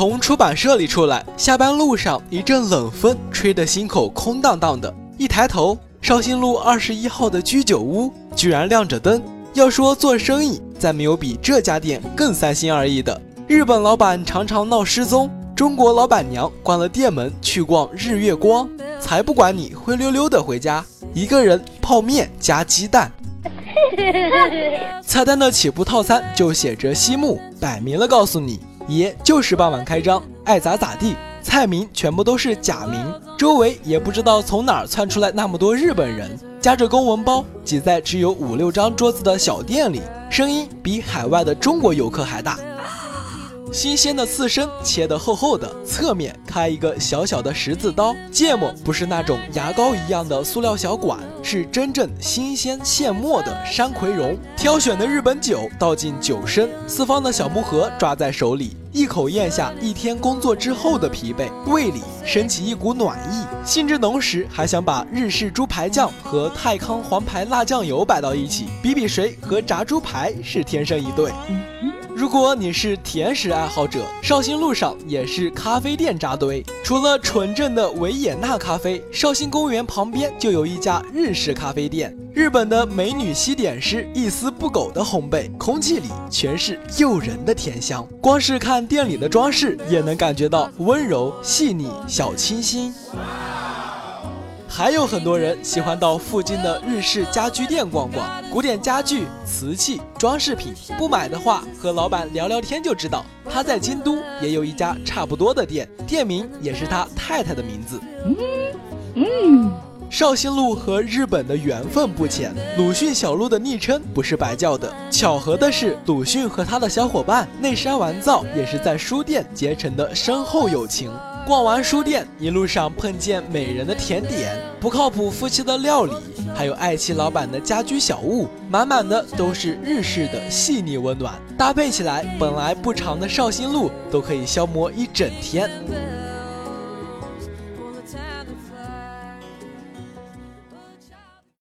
从出版社里出来，下班路上一阵冷风吹得心口空荡荡的。一抬头，绍兴路二十一号的居酒屋居然亮着灯。要说做生意，再没有比这家店更三心二意的。日本老板常常闹失踪，中国老板娘关了店门去逛日月光，才不管你灰溜溜的回家，一个人泡面加鸡蛋。菜单的起步套餐就写着西木，摆明了告诉你。爷就是傍晚开张，爱咋咋地。菜名全部都是假名，周围也不知道从哪儿窜出来那么多日本人，夹着公文包挤在只有五六张桌子的小店里，声音比海外的中国游客还大。新鲜的刺身切得厚厚的，侧面开一个小小的十字刀。芥末不是那种牙膏一样的塑料小管，是真正新鲜现磨的山葵蓉。挑选的日本酒倒进酒身，四方的小木盒抓在手里，一口咽下一天工作之后的疲惫，胃里升起一股暖意。兴致浓时，还想把日式猪排酱和泰康黄牌辣酱油摆到一起，比比谁和炸猪排是天生一对。如果你是甜食爱好者，绍兴路上也是咖啡店扎堆。除了纯正的维也纳咖啡，绍兴公园旁边就有一家日式咖啡店。日本的美女西点师一丝不苟的烘焙，空气里全是诱人的甜香。光是看店里的装饰，也能感觉到温柔细腻、小清新。还有很多人喜欢到附近的日式家居店逛逛，古典家具、瓷器、装饰品。不买的话，和老板聊聊天就知道，他在京都也有一家差不多的店，店名也是他太太的名字。嗯嗯，绍兴路和日本的缘分不浅，鲁迅小路的昵称不是白叫的。巧合的是，鲁迅和他的小伙伴内山完造也是在书店结成的深厚友情。逛完书店，一路上碰见美人的甜点，不靠谱夫妻的料理，还有爱妻老板的家居小物，满满的都是日式的细腻温暖。搭配起来，本来不长的绍兴路都可以消磨一整天。